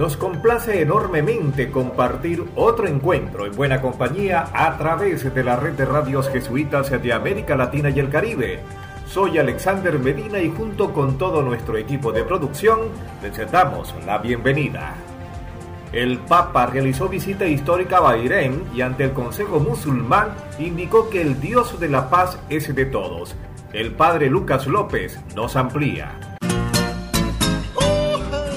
Nos complace enormemente compartir otro encuentro en buena compañía a través de la red de radios jesuitas de América Latina y el Caribe. Soy Alexander Medina y junto con todo nuestro equipo de producción les damos la bienvenida. El Papa realizó visita histórica a Bahrein y ante el Consejo Musulmán indicó que el Dios de la paz es de todos. El Padre Lucas López nos amplía.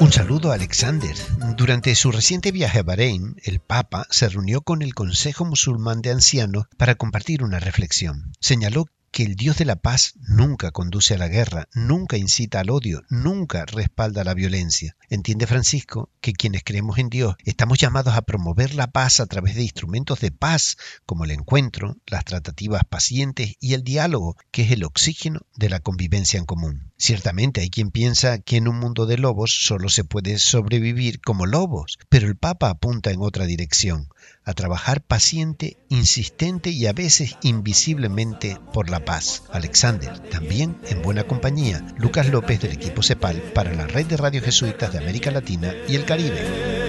Un saludo a Alexander. Durante su reciente viaje a Bahrein, el Papa se reunió con el Consejo Musulmán de Ancianos para compartir una reflexión. Señaló que el Dios de la paz nunca conduce a la guerra, nunca incita al odio, nunca respalda la violencia. Entiende Francisco que quienes creemos en Dios estamos llamados a promover la paz a través de instrumentos de paz como el encuentro, las tratativas pacientes y el diálogo, que es el oxígeno de la convivencia en común. Ciertamente hay quien piensa que en un mundo de lobos solo se puede sobrevivir como lobos, pero el Papa apunta en otra dirección, a trabajar paciente, insistente y a veces invisiblemente por la paz. Alexander, también en buena compañía, Lucas López del equipo CEPAL para la red de radio jesuitas de América Latina y el Caribe.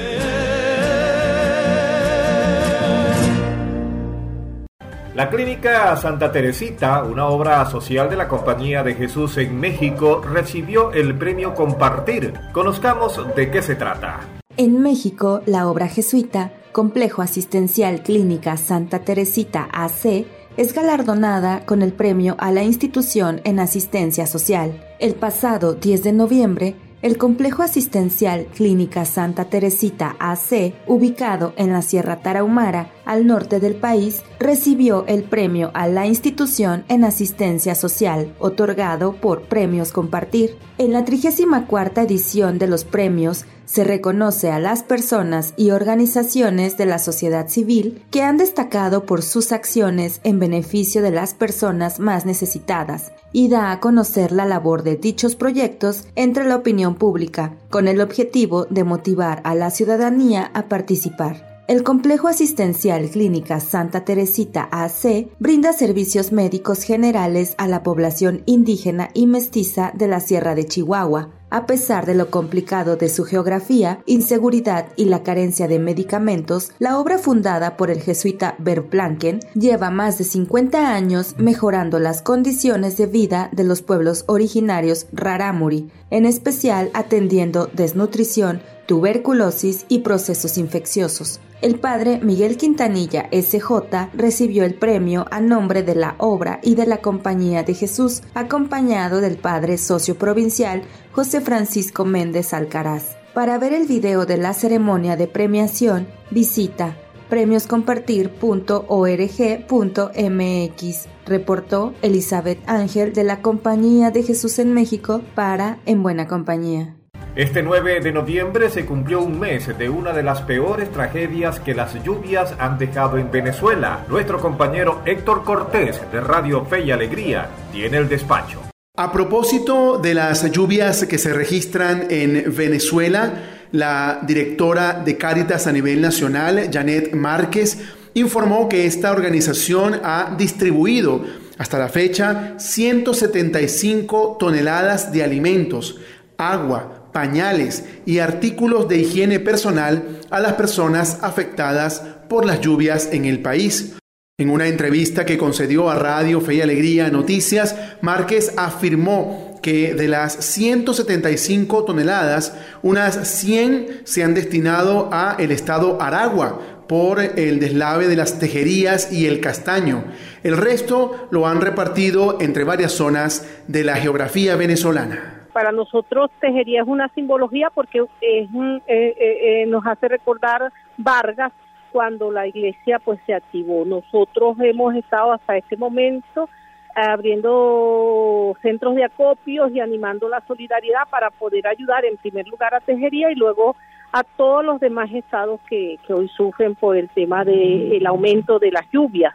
La Clínica Santa Teresita, una obra social de la Compañía de Jesús en México, recibió el premio Compartir. Conozcamos de qué se trata. En México, la obra jesuita, Complejo Asistencial Clínica Santa Teresita AC, es galardonada con el premio a la institución en asistencia social. El pasado 10 de noviembre, el complejo asistencial Clínica Santa Teresita AC, ubicado en la Sierra Tarahumara, al norte del país, recibió el premio a la institución en asistencia social, otorgado por Premios Compartir. En la 34 edición de los premios, se reconoce a las personas y organizaciones de la sociedad civil que han destacado por sus acciones en beneficio de las personas más necesitadas y da a conocer la labor de dichos proyectos entre la opinión pública, con el objetivo de motivar a la ciudadanía a participar. El Complejo Asistencial Clínica Santa Teresita AC brinda servicios médicos generales a la población indígena y mestiza de la Sierra de Chihuahua, a pesar de lo complicado de su geografía, inseguridad y la carencia de medicamentos, la obra fundada por el jesuita Verplanken lleva más de 50 años mejorando las condiciones de vida de los pueblos originarios rarámuri, en especial atendiendo desnutrición, tuberculosis y procesos infecciosos. El padre Miguel Quintanilla SJ recibió el premio a nombre de la obra y de la Compañía de Jesús, acompañado del padre socio provincial José Francisco Méndez Alcaraz. Para ver el video de la ceremonia de premiación, visita premioscompartir.org.mx, reportó Elizabeth Ángel de la Compañía de Jesús en México para En Buena Compañía. Este 9 de noviembre se cumplió un mes de una de las peores tragedias que las lluvias han dejado en Venezuela. Nuestro compañero Héctor Cortés de Radio Fe y Alegría tiene el despacho. A propósito de las lluvias que se registran en Venezuela, la directora de Cáritas a nivel nacional, Janet Márquez, informó que esta organización ha distribuido hasta la fecha 175 toneladas de alimentos, agua, pañales y artículos de higiene personal a las personas afectadas por las lluvias en el país. En una entrevista que concedió a Radio Fe y Alegría Noticias, Márquez afirmó que de las 175 toneladas, unas 100 se han destinado a el estado Aragua por el deslave de las tejerías y el castaño. El resto lo han repartido entre varias zonas de la geografía venezolana para nosotros tejería es una simbología porque es, eh, eh, eh, nos hace recordar Vargas cuando la iglesia pues se activó. Nosotros hemos estado hasta este momento abriendo centros de acopios y animando la solidaridad para poder ayudar en primer lugar a tejería y luego a todos los demás estados que, hoy sufren por el tema del aumento de las lluvias.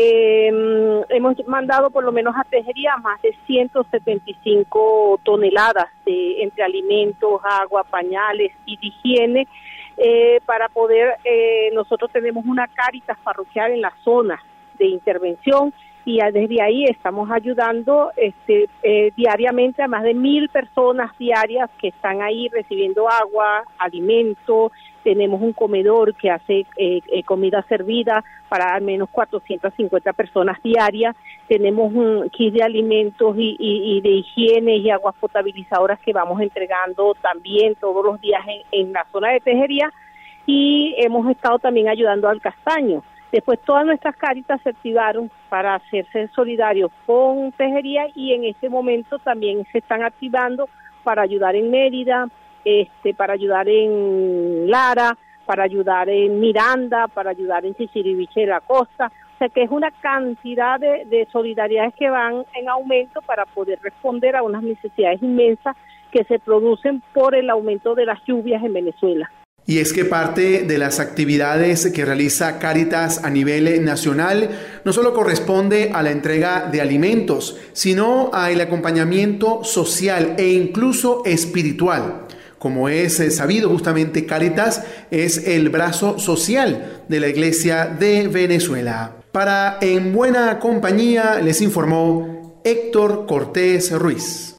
Eh, hemos mandado por lo menos a Tejería más de 175 toneladas de entre alimentos, agua, pañales y de higiene eh, para poder, eh, nosotros tenemos una caritas parroquial en la zona de intervención y desde ahí estamos ayudando este, eh, diariamente a más de mil personas diarias que están ahí recibiendo agua, alimento, tenemos un comedor que hace eh, eh, comida servida para al menos 450 personas diarias, tenemos un kit de alimentos y, de higiene y aguas potabilizadoras que vamos entregando también todos los días en la zona de tejería. Y hemos estado también ayudando al castaño. Después todas nuestras caritas se activaron para hacerse solidarios con Tejería y en este momento también se están activando para ayudar en Mérida, este, para ayudar en Lara, para ayudar en Miranda, para ayudar en Chichiriviche de la Costa. O sea que es una cantidad de, de solidaridades que van en aumento para poder responder a unas necesidades inmensas que se producen por el aumento de las lluvias en Venezuela. Y es que parte de las actividades que realiza Caritas a nivel nacional no solo corresponde a la entrega de alimentos, sino al acompañamiento social e incluso espiritual. Como es eh, sabido justamente, Caritas es el brazo social de la Iglesia de Venezuela. Para En Buena Compañía les informó Héctor Cortés Ruiz.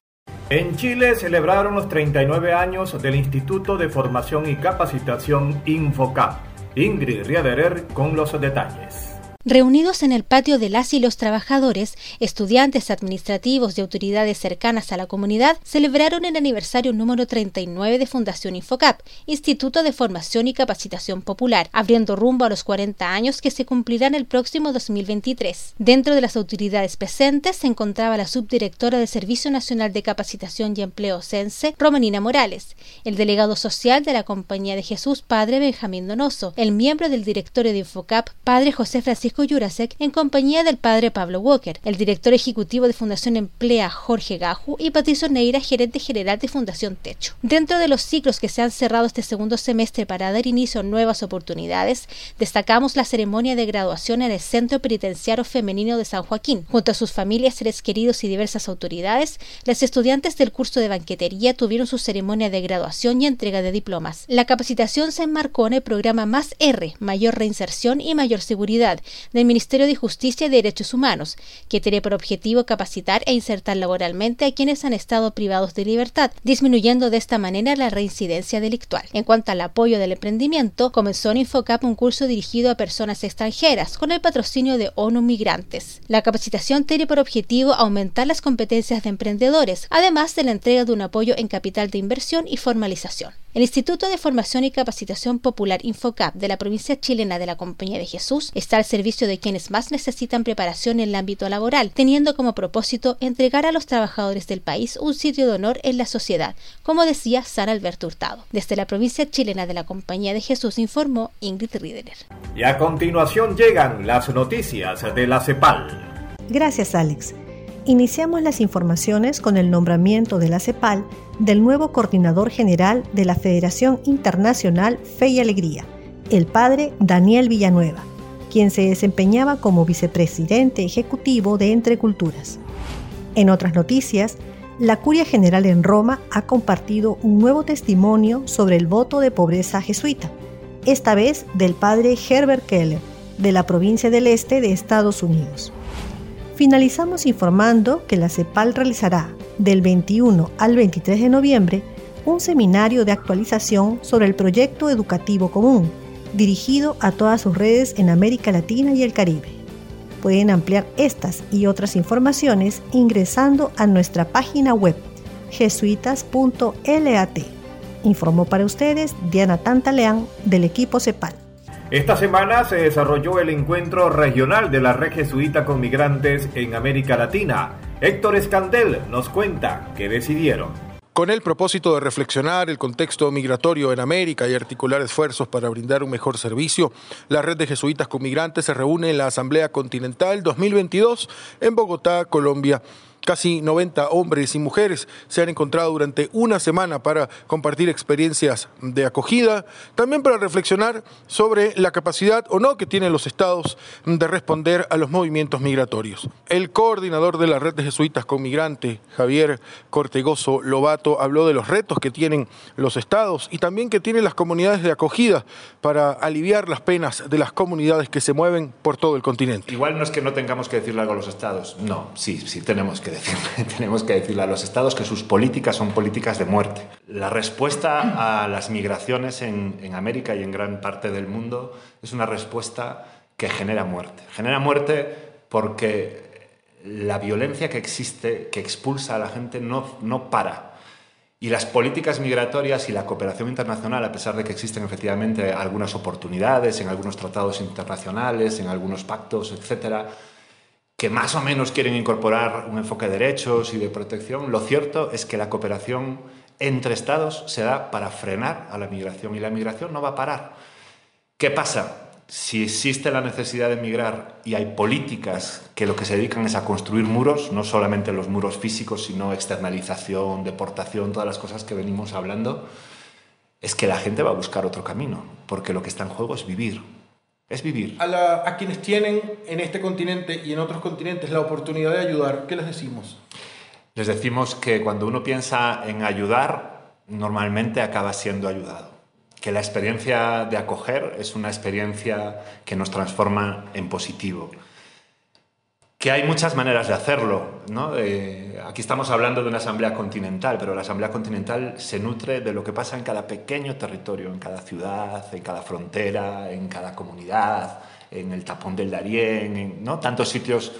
En Chile celebraron los 39 años del Instituto de Formación y Capacitación Infocap. Ingrid Riaderer con los detalles. Reunidos en el patio de las y los trabajadores, estudiantes administrativos y autoridades cercanas a la comunidad celebraron el aniversario número 39 de Fundación Infocap, Instituto de Formación y Capacitación Popular, abriendo rumbo a los 40 años que se cumplirán el próximo 2023. Dentro de las autoridades presentes se encontraba la subdirectora del Servicio Nacional de Capacitación y Empleo CENSE, Romanina Morales, el delegado social de la Compañía de Jesús, Padre Benjamín Donoso, el miembro del directorio de Infocap, Padre José Francisco Francisco en compañía del padre Pablo Walker, el director ejecutivo de Fundación Emplea Jorge Gaju y Patricio Neira, gerente general de Fundación Techo. Dentro de los ciclos que se han cerrado este segundo semestre para dar inicio a nuevas oportunidades, destacamos la ceremonia de graduación en el Centro Penitenciario Femenino de San Joaquín. Junto a sus familias, seres queridos y diversas autoridades, las estudiantes del curso de banquetería tuvieron su ceremonia de graduación y entrega de diplomas. La capacitación se enmarcó en el programa Más R, Mayor Reinserción y Mayor Seguridad, del Ministerio de Justicia y Derechos Humanos, que tiene por objetivo capacitar e insertar laboralmente a quienes han estado privados de libertad, disminuyendo de esta manera la reincidencia delictual. En cuanto al apoyo del emprendimiento, comenzó en Infocap un curso dirigido a personas extranjeras con el patrocinio de ONU Migrantes. La capacitación tiene por objetivo aumentar las competencias de emprendedores, además de la entrega de un apoyo en capital de inversión y formalización. El Instituto de Formación y Capacitación Popular Infocap de la provincia chilena de la Compañía de Jesús está al servicio de quienes más necesitan preparación en el ámbito laboral, teniendo como propósito entregar a los trabajadores del país un sitio de honor en la sociedad, como decía San Alberto Hurtado. Desde la provincia chilena de la Compañía de Jesús informó Ingrid Riederer. Y a continuación llegan las noticias de la CEPAL. Gracias, Alex. Iniciamos las informaciones con el nombramiento de la CEPAL del nuevo coordinador general de la Federación Internacional Fe y Alegría, el padre Daniel Villanueva, quien se desempeñaba como vicepresidente ejecutivo de Entre Culturas. En otras noticias, la Curia General en Roma ha compartido un nuevo testimonio sobre el voto de pobreza jesuita, esta vez del padre Herbert Keller, de la provincia del Este de Estados Unidos. Finalizamos informando que la CEPAL realizará del 21 al 23 de noviembre un seminario de actualización sobre el proyecto educativo común, dirigido a todas sus redes en América Latina y el Caribe. Pueden ampliar estas y otras informaciones ingresando a nuestra página web jesuitas.lat. Informó para ustedes Diana Tantaleán del equipo CEPAL. Esta semana se desarrolló el encuentro regional de la red jesuita con migrantes en América Latina. Héctor Escandel nos cuenta qué decidieron. Con el propósito de reflexionar el contexto migratorio en América y articular esfuerzos para brindar un mejor servicio, la red de jesuitas con migrantes se reúne en la Asamblea Continental 2022 en Bogotá, Colombia Casi 90 hombres y mujeres se han encontrado durante una semana para compartir experiencias de acogida, también para reflexionar sobre la capacidad o no que tienen los estados de responder a los movimientos migratorios. El coordinador de la red de jesuitas con migrantes, Javier Cortegoso Lobato, habló de los retos que tienen los estados y también que tienen las comunidades de acogida para aliviar las penas de las comunidades que se mueven por todo el continente. Igual no es que no tengamos que decirle algo a los estados, no, sí, sí tenemos que decirle, tenemos que decirle a los estados que sus políticas son políticas de muerte. La respuesta a las migraciones en, en América y en gran parte del mundo es una respuesta que genera muerte. Genera muerte porque la violencia que existe, que expulsa a la gente, no, no para. Y las políticas migratorias y la cooperación internacional, a pesar de que existen efectivamente algunas oportunidades en algunos tratados internacionales, en algunos pactos, etcétera, que más o menos quieren incorporar un enfoque de derechos y de protección, lo cierto es que la cooperación entre Estados se da para frenar a la migración y la migración no va a parar. ¿Qué pasa? si existe la necesidad de emigrar y hay políticas que lo que se dedican es a construir muros, no solamente los muros físicos, sino externalización, deportación, todas las cosas que venimos hablando, es que la gente va a buscar otro camino, porque lo que está en juego es vivir. Es vivir. A, a quienes tienen en este continente y en otros continentes la oportunidad de ayudar, ¿qué les decimos? Les decimos que cuando uno piensa en ayudar, normalmente acaba siendo ayudado que la experiencia de acoger es una experiencia que nos transforma en positivo. Que hay muchas maneras de hacerlo. ¿no? aquí estamos hablando de una asamblea continental, pero la asamblea continental se nutre de lo que pasa en cada pequeño territorio, en cada ciudad, en cada frontera, en cada comunidad, en el tapón del Darién, en ¿no? tantos sitios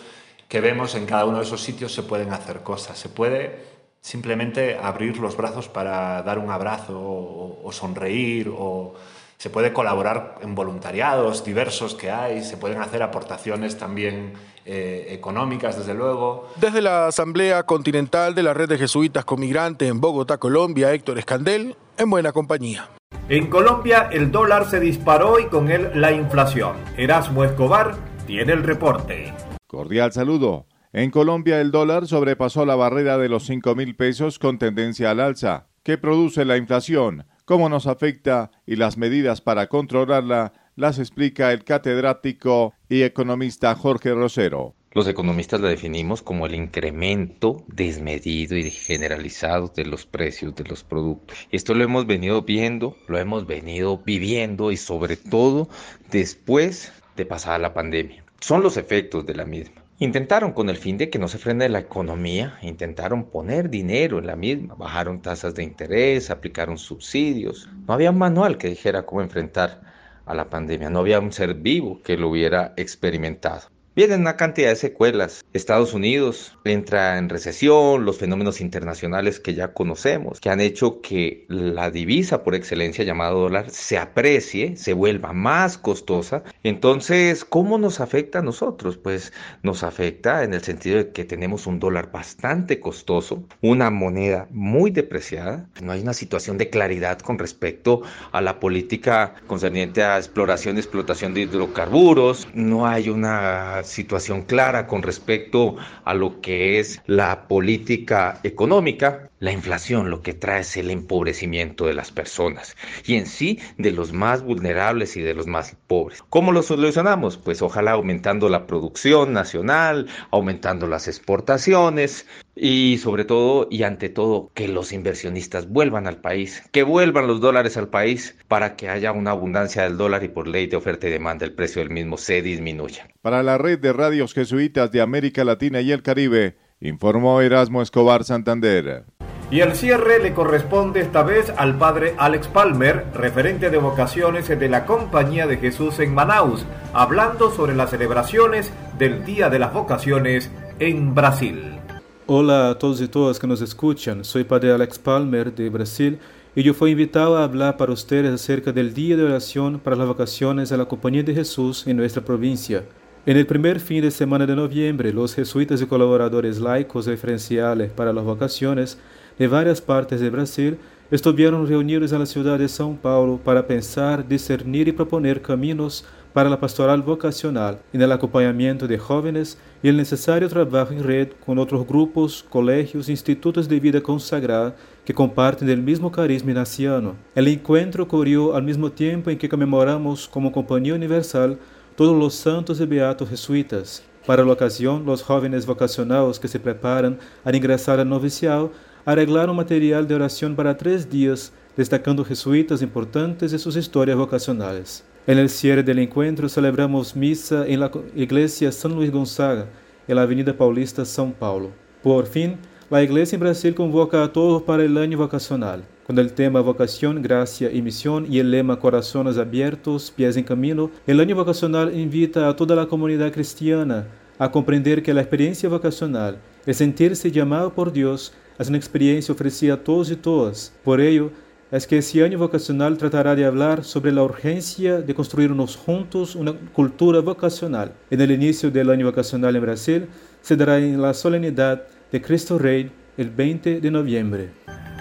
que vemos en cada uno de esos sitios se pueden hacer cosas. Se puede simplemente abrir los brazos para dar un abrazo o, sonreír o se puede colaborar en voluntariados diversos que hay, se pueden hacer aportaciones también eh, económicas, desde luego. Desde la Asamblea Continental de la Red de Jesuitas con Migrantes en Bogotá, Colombia, Héctor Escandel, en buena compañía. En Colombia el dólar se disparó y con él la inflación. Erasmo Escobar tiene el reporte. Cordial saludo. En Colombia el dólar sobrepasó la barrera de los 5 mil pesos con tendencia al alza. ¿Qué produce la inflación? ¿Cómo nos afecta? Y las medidas para controlarla las explica el catedrático y economista Jorge Rosero. Los economistas la definimos como el incremento desmedido y generalizado de los precios de los productos. Esto lo hemos venido viendo, lo hemos venido viviendo y sobre todo después de pasar la pandemia. Son los efectos de la misma. Intentaron con el fin de que no se frene la economía, intentaron poner dinero en la misma, bajaron tasas de interés, aplicaron subsidios. No había un manual que dijera cómo enfrentar a la pandemia, no había un ser vivo que lo hubiera experimentado. Vienen una cantidad de secuelas. Estados Unidos entra en recesión, los fenómenos internacionales que ya conocemos, que han hecho que la divisa por excelencia llamada dólar se aprecie, se vuelva más costosa. Entonces, ¿cómo nos afecta a nosotros? Pues nos afecta en el sentido de que tenemos un dólar bastante costoso, una moneda muy depreciada, no hay una situación de claridad con respecto a la política concerniente a exploración y explotación de hidrocarburos, no hay una situación clara con respecto a lo que es la política económica. La inflación lo que trae es el empobrecimiento de las personas y en sí de los más vulnerables y de los más pobres. ¿Cómo lo solucionamos? Pues ojalá aumentando la producción nacional, aumentando las exportaciones y sobre todo y ante todo que los inversionistas vuelvan al país, que vuelvan los dólares al país para que haya una abundancia del dólar y por ley de oferta y demanda el precio del mismo se disminuya. Para la red de radios jesuitas de América Latina y el Caribe, informó Erasmo Escobar Santander. Y el cierre le corresponde esta vez al padre Alex Palmer, referente de vocaciones de la Compañía de Jesús en Manaus, hablando sobre las celebraciones del Día de las Vocaciones en Brasil. Hola a todos y todas que nos escuchan, soy padre Alex Palmer de Brasil y yo fui invitado a hablar para ustedes acerca del Día de Oración para las Vocaciones de la Compañía de Jesús en nuestra provincia. En el primer fin de semana de noviembre, los jesuitas y colaboradores laicos referenciales para las vocaciones de varias partes de Brasil estuvieron reunidos en la ciudad de São Paulo para pensar, discernir y proponer caminos para la pastoral vocacional en el acompañamiento de jóvenes y el necesario trabajo en red con otros grupos, colegios e institutos de vida consagrada que comparten el mismo carisma ignaciano. El encuentro ocurrió al mismo tiempo en que conmemoramos como Compañía Universal todos los santos y beatos jesuitas. Para la ocasión, los jóvenes vocacionados que se preparan a ingresar al noviciado arreglaron material de oración para tres días, destacando jesuitas importantes y sus historias vocacionales. En el cierre del encuentro celebramos misa en la iglesia San Luis Gonzaga, en la avenida Paulista, São Paulo. Por fin, la iglesia en Brasil convoca a todos para el año vocacional, con el tema vocación, gracia y misión y el lema corazones abiertos, pies en camino. El año vocacional invita a toda la comunidad cristiana a comprender que la experiencia vocacional, el sentirse llamado por Dios, es una experiencia ofrecida a todos y todas. Por ello, es que ese año vocacional tratará de hablar sobre la urgencia de construirnos juntos una cultura vocacional. En el inicio del año vocacional en Brasil se dará en la solemnidad de Cristo Rey el 20 de noviembre.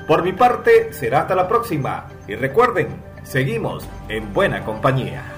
Por mi parte, será hasta la próxima. Y recuerden, seguimos en buena compañía.